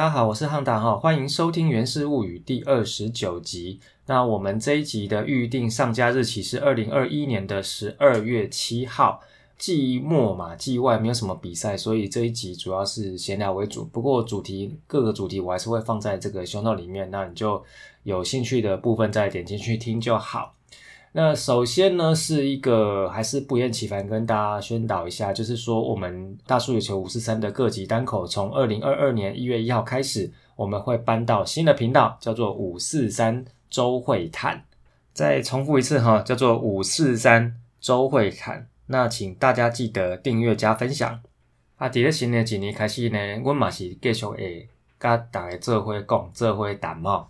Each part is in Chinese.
大家好，我是汉达哈，欢迎收听《源氏物语》第二十九集。那我们这一集的预定上架日期是二零二一年的十二月七号。季末嘛，季外没有什么比赛，所以这一集主要是闲聊为主。不过主题各个主题我还是会放在这个胸罩里面，那你就有兴趣的部分再点进去听就好。那首先呢，是一个还是不厌其烦跟大家宣导一下，就是说我们大叔野球五四三的各级单口，从二零二二年一月一号开始，我们会搬到新的频道，叫做五四三周会谈。再重复一次哈，叫做五四三周会谈。那请大家记得订阅加分享。啊，伫咧新的一年开始呢，阮嘛是继续会甲大家做伙讲，做伙谈嘛。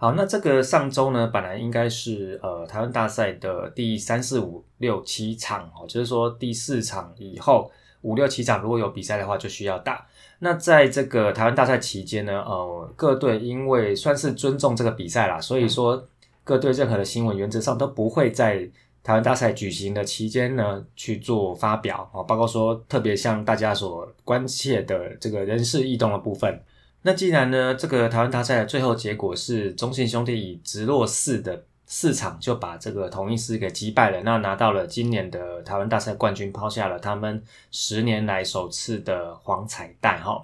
好，那这个上周呢，本来应该是呃台湾大赛的第三四五六七场哦，就是说第四场以后五六七场如果有比赛的话，就需要打。那在这个台湾大赛期间呢，呃各队因为算是尊重这个比赛啦，所以说各队任何的新闻原则上都不会在台湾大赛举行的期间呢去做发表哦，包括说特别像大家所关切的这个人事异动的部分。那既然呢，这个台湾大赛的最后结果是中信兄弟以直落四的四场就把这个统一狮给击败了，那拿到了今年的台湾大赛冠军，抛下了他们十年来首次的黄彩带哈。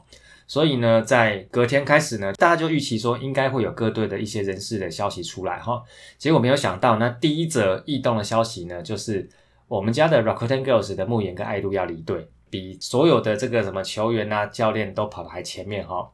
所以呢，在隔天开始呢，大家就预期说应该会有各队的一些人事的消息出来哈。结果没有想到，那第一则异动的消息呢，就是我们家的 Rakuten Girls 的牧野跟爱路要离队，比所有的这个什么球员啊、教练都跑得还前面哈。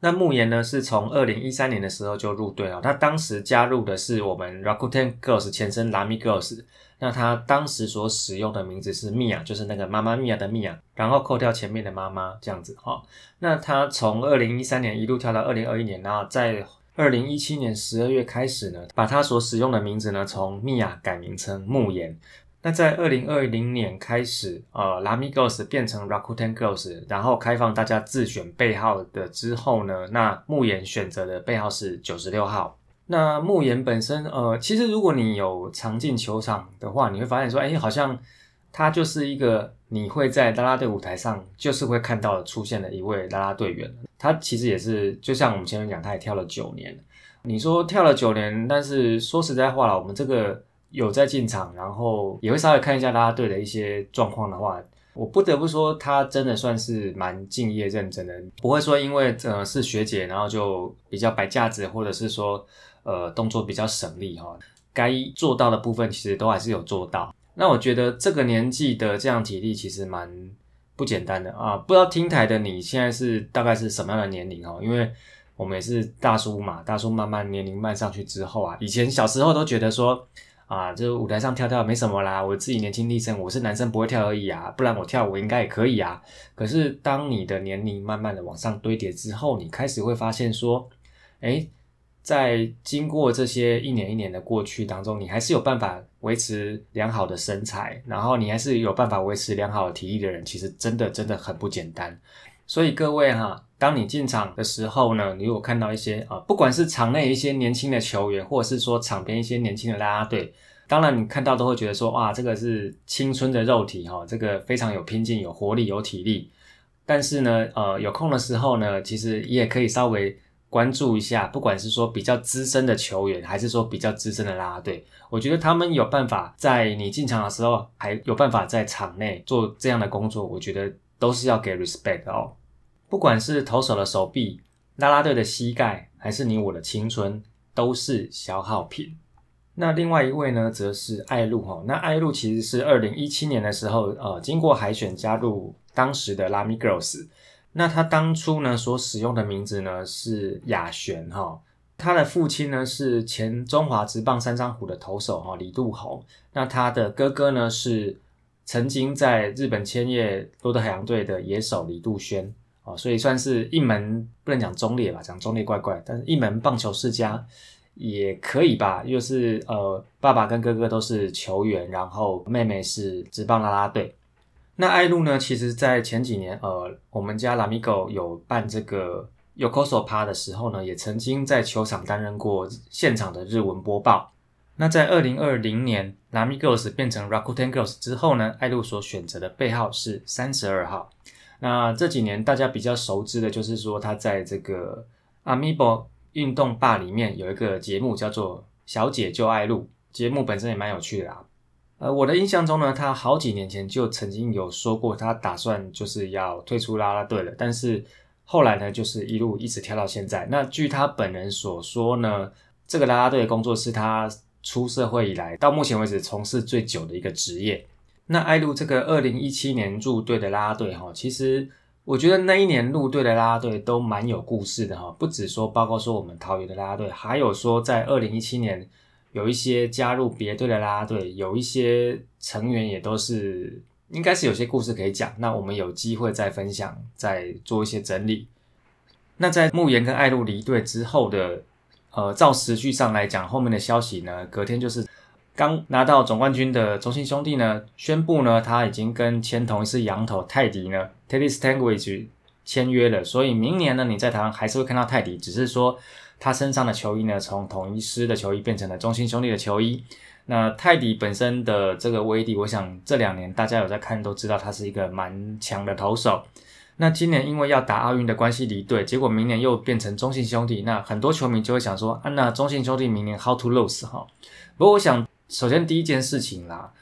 那牧岩呢，是从二零一三年的时候就入队了。他当时加入的是我们 Rakuten Girls 前身 Lami Girls。那他当时所使用的名字是 Mia，就是那个妈妈 Mia 的 Mia，然后扣掉前面的妈妈这样子哈。那他从二零一三年一路跳到二零二一年，然后在二零一七年十二月开始呢，把他所使用的名字呢从 Mia 改名成牧岩。那在二零二零年开始，呃，Lami Girls 变成 Rakuten Girls，然后开放大家自选背号的之后呢，那牧岩选择的背号是九十六号。那牧岩本身，呃，其实如果你有常进球场的话，你会发现说，哎，好像他就是一个你会在啦啦队舞台上就是会看到出现的一位啦啦队员。他其实也是，就像我们前面讲，他也跳了九年。你说跳了九年，但是说实在话了，我们这个。有在进场，然后也会稍微看一下啦啦队的一些状况的话，我不得不说他真的算是蛮敬业认真的，不会说因为呃是学姐，然后就比较摆架子，或者是说呃动作比较省力哈，该做到的部分其实都还是有做到。那我觉得这个年纪的这样体力其实蛮不简单的啊，不知道听台的你现在是大概是什么样的年龄哦？因为我们也是大叔嘛，大叔慢慢年龄慢上去之后啊，以前小时候都觉得说。啊，就舞台上跳跳没什么啦，我自己年轻力盛，我是男生不会跳而已啊，不然我跳舞应该也可以啊。可是当你的年龄慢慢的往上堆叠之后，你开始会发现说，哎，在经过这些一年一年的过去当中，你还是有办法维持良好的身材，然后你还是有办法维持良好的体力的人，其实真的真的很不简单。所以各位哈，当你进场的时候呢，你如果看到一些啊，不管是场内一些年轻的球员，或者是说场边一些年轻的啦啦队，当然你看到都会觉得说，哇，这个是青春的肉体哈，这个非常有拼劲、有活力、有体力。但是呢，呃，有空的时候呢，其实你也可以稍微关注一下，不管是说比较资深的球员，还是说比较资深的啦啦队，我觉得他们有办法在你进场的时候，还有办法在场内做这样的工作，我觉得都是要给 respect 哦。不管是投手的手臂、啦啦队的膝盖，还是你我的青春，都是消耗品。那另外一位呢，则是艾露哈。那艾露其实是二零一七年的时候，呃，经过海选加入当时的拉米 girls。那他当初呢所使用的名字呢是雅璇哈。他的父亲呢是前中华职棒三张虎的投手哈李杜宏。那他的哥哥呢是曾经在日本千叶罗德海洋队的野手李杜轩。哦，所以算是一门不能讲中立吧，讲中立怪怪，但是一门棒球世家也可以吧。又是呃，爸爸跟哥哥都是球员，然后妹妹是职棒啦啦队。那艾露呢，其实在前几年，呃，我们家拉米狗有办这个 Yokoso 趴的时候呢，也曾经在球场担任过现场的日文播报。那在二零二零年，Lami Girls 变成 Rakuten Girls 之后呢，艾露所选择的背号是三十二号。那这几年大家比较熟知的就是说，他在这个 Amiibo 运动吧里面有一个节目叫做《小姐就爱录》，节目本身也蛮有趣的啦。呃，我的印象中呢，他好几年前就曾经有说过，他打算就是要退出啦啦队了。但是后来呢，就是一路一直跳到现在。那据他本人所说呢，这个啦啦队的工作是他出社会以来到目前为止从事最久的一个职业。那艾露这个二零一七年入队的啦啦队哈，其实我觉得那一年入队的啦啦队都蛮有故事的哈，不止说包括说我们桃园的啦啦队，还有说在二零一七年。有一些加入别队的啦啦队，有一些成员也都是，应该是有些故事可以讲。那我们有机会再分享，再做一些整理。那在慕言跟艾露离队之后的，呃，照时序上来讲，后面的消息呢，隔天就是刚拿到总冠军的中信兄弟呢，宣布呢，他已经跟签同一次羊头泰迪呢，Teddy Stanguage 签约了。所以明年呢，你在台湾还是会看到泰迪，只是说。他身上的球衣呢，从统一师的球衣变成了中信兄弟的球衣。那泰迪本身的这个威力，我想这两年大家有在看都知道，他是一个蛮强的投手。那今年因为要打奥运的关系离队，结果明年又变成中信兄弟，那很多球迷就会想说，啊，那中信兄弟明年 how to lose 哈？不过我想，首先第一件事情啦，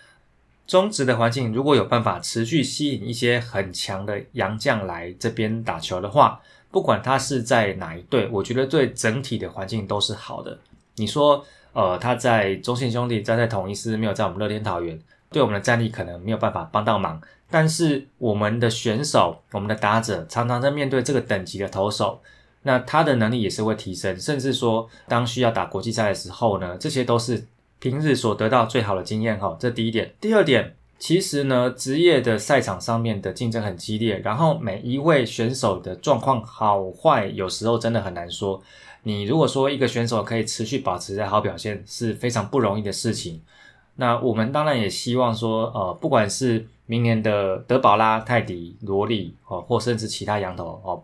中职的环境如果有办法持续吸引一些很强的洋将来这边打球的话。不管他是在哪一队，我觉得对整体的环境都是好的。你说，呃，他在中信兄弟，在在统一师，没有在我们乐天桃园，对我们的战力可能没有办法帮到忙。但是我们的选手，我们的打者，常常在面对这个等级的投手，那他的能力也是会提升。甚至说，当需要打国际赛的时候呢，这些都是平日所得到最好的经验。哈，这第一点。第二点。其实呢，职业的赛场上面的竞争很激烈，然后每一位选手的状况好坏，有时候真的很难说。你如果说一个选手可以持续保持在好表现，是非常不容易的事情。那我们当然也希望说，呃，不管是明年的德保拉、泰迪、罗莉哦，或甚至其他羊头哦，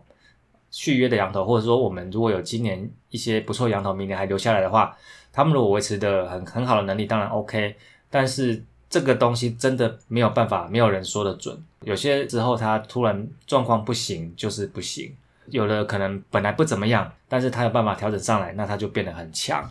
续约的羊头，或者说我们如果有今年一些不错羊头，明年还留下来的话，他们如果维持的很很好的能力，当然 OK。但是这个东西真的没有办法，没有人说的准。有些时候他突然状况不行，就是不行；有的可能本来不怎么样，但是他有办法调整上来，那他就变得很强。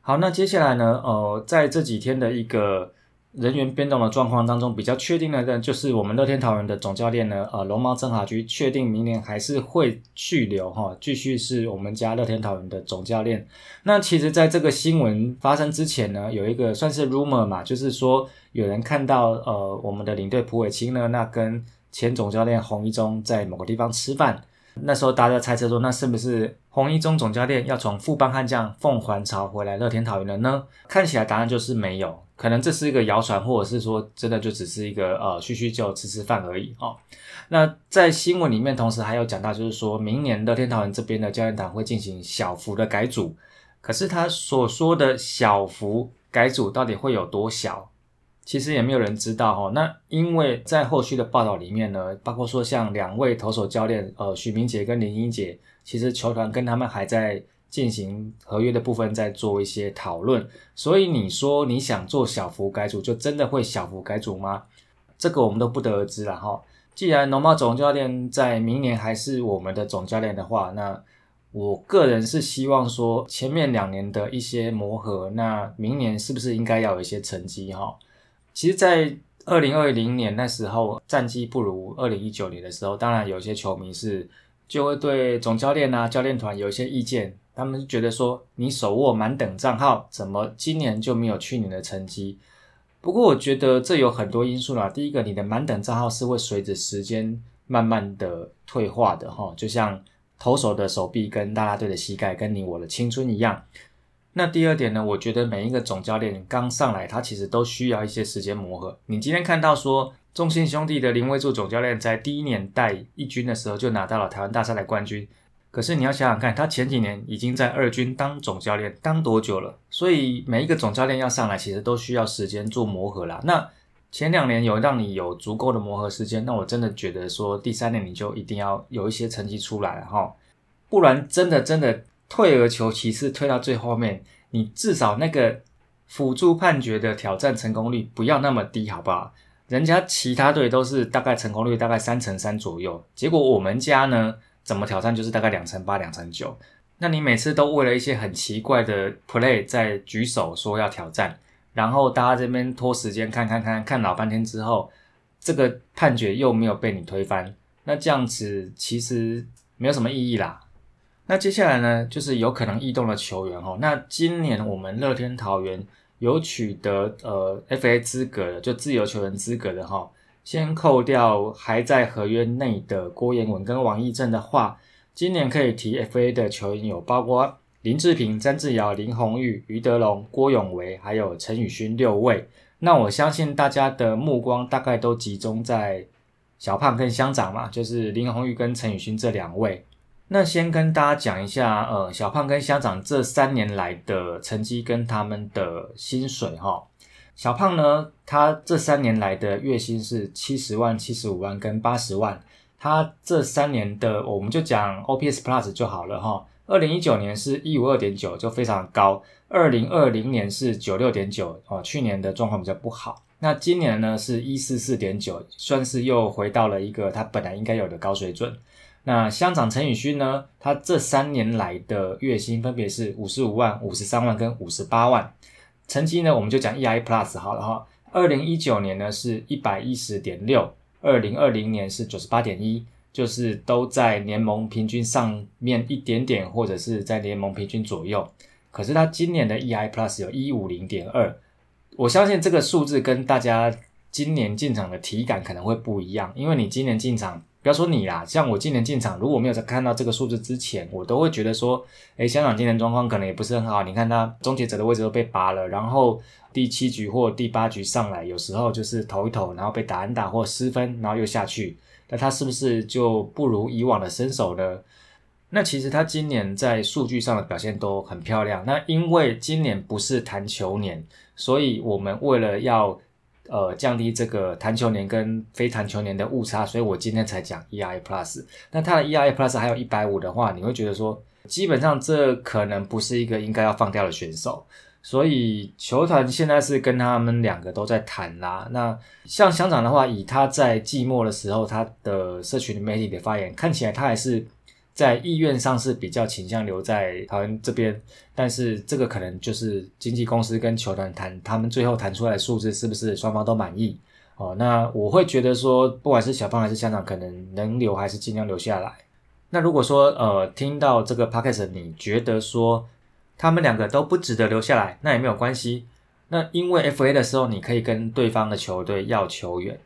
好，那接下来呢？呃，在这几天的一个。人员变动的状况当中，比较确定的呢，就是我们乐天桃园的总教练呢，呃，龙猫曾华居确定明年还是会续留哈，继续是我们家乐天桃园的总教练。那其实，在这个新闻发生之前呢，有一个算是 rumor 嘛，就是说有人看到呃，我们的领队蒲伟清呢，那跟前总教练洪一中在某个地方吃饭，那时候大家猜测说，那是不是红一中总教练要从富邦悍将凤还巢回来乐天桃园了呢？看起来答案就是没有。可能这是一个谣传，或者是说真的就只是一个呃叙叙旧吃吃饭而已哦。那在新闻里面，同时还有讲到，就是说明年乐天桃园这边的教练团会进行小幅的改组。可是他所说的小幅改组到底会有多小，其实也没有人知道哦。那因为在后续的报道里面呢，包括说像两位投手教练，呃许明杰跟林英杰，其实球团跟他们还在。进行合约的部分，在做一些讨论。所以你说你想做小幅改组，就真的会小幅改组吗？这个我们都不得而知了哈。既然农猫总教练在明年还是我们的总教练的话，那我个人是希望说前面两年的一些磨合，那明年是不是应该要有一些成绩哈？其实，在二零二零年那时候战绩不如二零一九年的时候，当然有些球迷是就会对总教练啊、教练团有一些意见。他们觉得说你手握满等账号，怎么今年就没有去年的成绩？不过我觉得这有很多因素啦。第一个，你的满等账号是会随着时间慢慢的退化的哈，就像投手的手臂跟大家队的膝盖，跟你我的青春一样。那第二点呢，我觉得每一个总教练刚上来，他其实都需要一些时间磨合。你今天看到说中信兄弟的林威柱总教练在第一年带一军的时候，就拿到了台湾大赛的冠军。可是你要想想看，他前几年已经在二军当总教练，当多久了？所以每一个总教练要上来，其实都需要时间做磨合啦。那前两年有让你有足够的磨合时间，那我真的觉得说第三年你就一定要有一些成绩出来了哈，不然真的真的退而求其次，退到最后面，你至少那个辅助判决的挑战成功率不要那么低，好不好？人家其他队都是大概成功率大概三成三左右，结果我们家呢，怎么挑战就是大概两成八、两成九。那你每次都为了一些很奇怪的 play 在举手说要挑战，然后大家这边拖时间看看看看老半天之后，这个判决又没有被你推翻，那这样子其实没有什么意义啦。那接下来呢，就是有可能异动的球员哦。那今年我们乐天桃园。有取得呃 FA 资格的，就自由球员资格的哈，先扣掉还在合约内的郭彦文跟王义正的话，今年可以提 FA 的球员有包括林志平、詹志尧、林红玉、余德龙、郭永维，还有陈宇勋六位。那我相信大家的目光大概都集中在小胖跟乡长嘛，就是林红玉跟陈宇勋这两位。那先跟大家讲一下，呃，小胖跟乡长这三年来的成绩跟他们的薪水哈。小胖呢，他这三年来的月薪是七十万、七十五万跟八十万。他这三年的，我们就讲 OPS Plus 就好了哈。二零一九年是一五二点九，就非常高。二零二零年是九六点九，哦，去年的状况比较不好。那今年呢是一四四点九，算是又回到了一个他本来应该有的高水准。那乡长陈宇勋呢？他这三年来的月薪分别是五十五万、五十三万跟五十八万。成绩呢，我们就讲 EI Plus 好了哈。二零一九年呢是一百一十点六，二零二零年是九十八点一，就是都在联盟平均上面一点点，或者是在联盟平均左右。可是他今年的 EI Plus 有一五零点二，我相信这个数字跟大家今年进场的体感可能会不一样，因为你今年进场。不要说你啦，像我今年进场，如果没有在看到这个数字之前，我都会觉得说，诶，香港今年状况可能也不是很好。你看他终结者的位置都被拔了，然后第七局或第八局上来，有时候就是投一投，然后被打安打或失分，然后又下去。那他是不是就不如以往的身手呢？那其实他今年在数据上的表现都很漂亮。那因为今年不是弹球年，所以我们为了要呃，降低这个弹球年跟非弹球年的误差，所以我今天才讲 ERA Plus。那它的 ERA Plus 还有一百五的话，你会觉得说，基本上这可能不是一个应该要放掉的选手。所以球团现在是跟他们两个都在谈啦。那像乡长的话，以他在季末的时候他的社群媒体的发言，看起来他还是。在意愿上是比较倾向留在台湾这边，但是这个可能就是经纪公司跟球团谈，他们最后谈出来的数字是不是双方都满意？哦，那我会觉得说，不管是小胖还是香长，可能能留还是尽量留下来。那如果说呃听到这个 podcast，你觉得说他们两个都不值得留下来，那也没有关系。那因为 FA 的时候，你可以跟对方的球队要球员，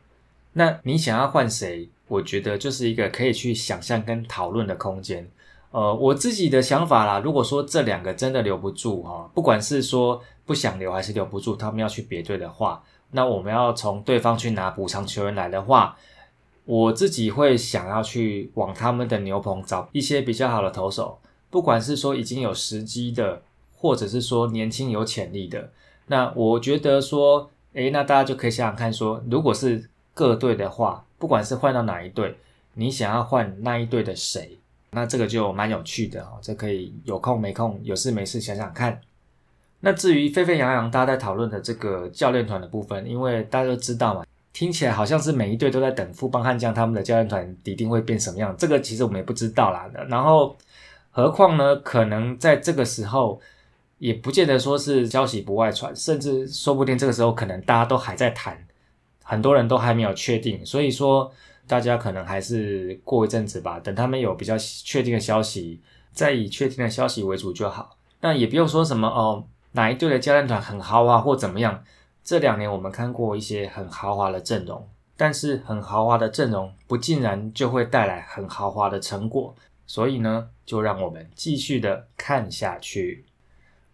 那你想要换谁？我觉得就是一个可以去想象跟讨论的空间。呃，我自己的想法啦，如果说这两个真的留不住哈，不管是说不想留还是留不住，他们要去别队的话，那我们要从对方去拿补偿球员来的话，我自己会想要去往他们的牛棚找一些比较好的投手，不管是说已经有时机的，或者是说年轻有潜力的。那我觉得说，诶，那大家就可以想想看，说如果是各队的话。不管是换到哪一队，你想要换那一队的谁，那这个就蛮有趣的哦。这可以有空没空，有事没事想想看。那至于沸沸扬扬大家在讨论的这个教练团的部分，因为大家都知道嘛，听起来好像是每一队都在等富邦悍将他们的教练团一定会变什么样。这个其实我们也不知道啦。然后何况呢，可能在这个时候也不见得说是消息不外传，甚至说不定这个时候可能大家都还在谈。很多人都还没有确定，所以说大家可能还是过一阵子吧，等他们有比较确定的消息，再以确定的消息为主就好。那也不用说什么哦，哪一队的教练团很豪华或怎么样。这两年我们看过一些很豪华的阵容，但是很豪华的阵容不尽然就会带来很豪华的成果。所以呢，就让我们继续的看下去。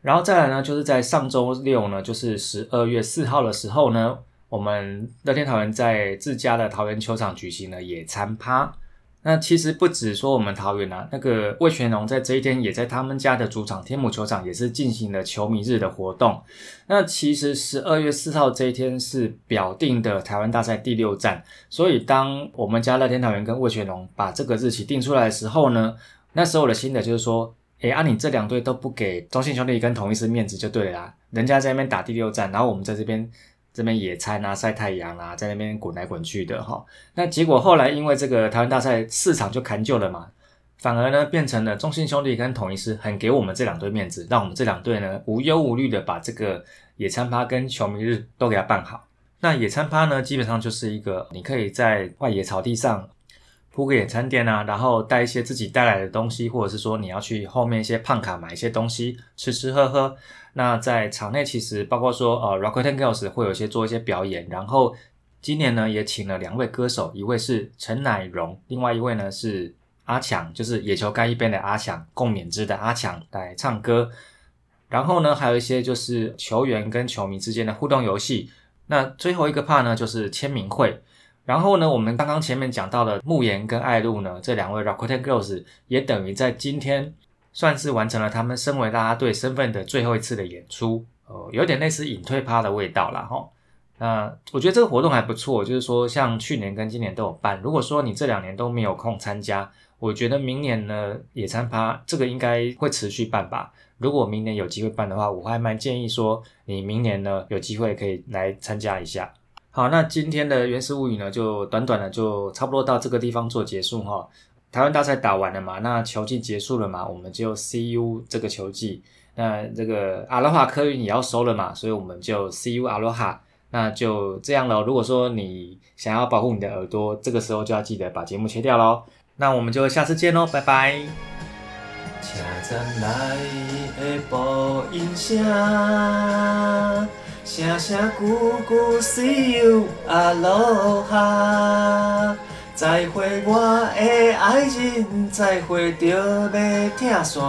然后再来呢，就是在上周六呢，就是十二月四号的时候呢。我们乐天桃园在自家的桃园球场举行了野餐趴。那其实不止说我们桃园啊，那个魏全龙在这一天也在他们家的主场天母球场也是进行了球迷日的活动。那其实十二月四号这一天是表定的台湾大赛第六站，所以当我们家乐天桃园跟魏全龙把这个日期定出来的时候呢，那时候的心得就是说，哎，啊你这两队都不给中信兄弟跟同一师面子就对了啦，人家在那边打第六站，然后我们在这边。这边野餐啊、晒太阳啊，在那边滚来滚去的哈。那结果后来因为这个台湾大赛市场就砍旧了嘛，反而呢变成了中信兄弟跟统一师很给我们这两队面子，让我们这两队呢无忧无虑的把这个野餐趴跟球迷日都给他办好。那野餐趴呢，基本上就是一个你可以在外野草地上。铺个野餐垫啊，然后带一些自己带来的东西，或者是说你要去后面一些胖卡买一些东西吃吃喝喝。那在场内其实包括说呃 Rocket a n Girls 会有一些做一些表演，然后今年呢也请了两位歌手，一位是陈乃荣，另外一位呢是阿强，就是野球干一边的阿强，共勉之的阿强来唱歌。然后呢还有一些就是球员跟球迷之间的互动游戏。那最后一个 part 呢就是签名会。然后呢，我们刚刚前面讲到的慕言跟爱露呢，这两位 Rakuten Girls 也等于在今天算是完成了他们身为啦啦队身份的最后一次的演出，呃，有点类似隐退趴的味道啦。哈。那我觉得这个活动还不错，就是说像去年跟今年都有办。如果说你这两年都没有空参加，我觉得明年呢野餐趴这个应该会持续办吧。如果明年有机会办的话，我还蛮建议说你明年呢有机会可以来参加一下。好，那今天的原始物语呢，就短短的就差不多到这个地方做结束哈。台湾大赛打完了嘛，那球季结束了嘛，我们就 see you 这个球季。那这个阿罗哈客运也要收了嘛，所以我们就 see you 阿罗哈。那就这样了。如果说你想要保护你的耳朵，这个时候就要记得把节目切掉喽。那我们就下次见喽，拜拜。声声句句 See you，阿罗哈，再会我的爱人，再会着要拆线，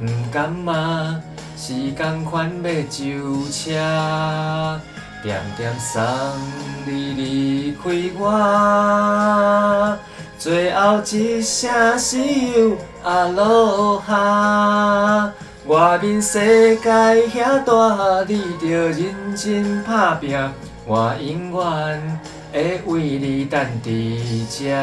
不敢骂，时间款要就车，点点送你离开我，最后一声 See you，阿罗哈。外面世界遐大，你着认真打拼，我永远会为你等伫遮。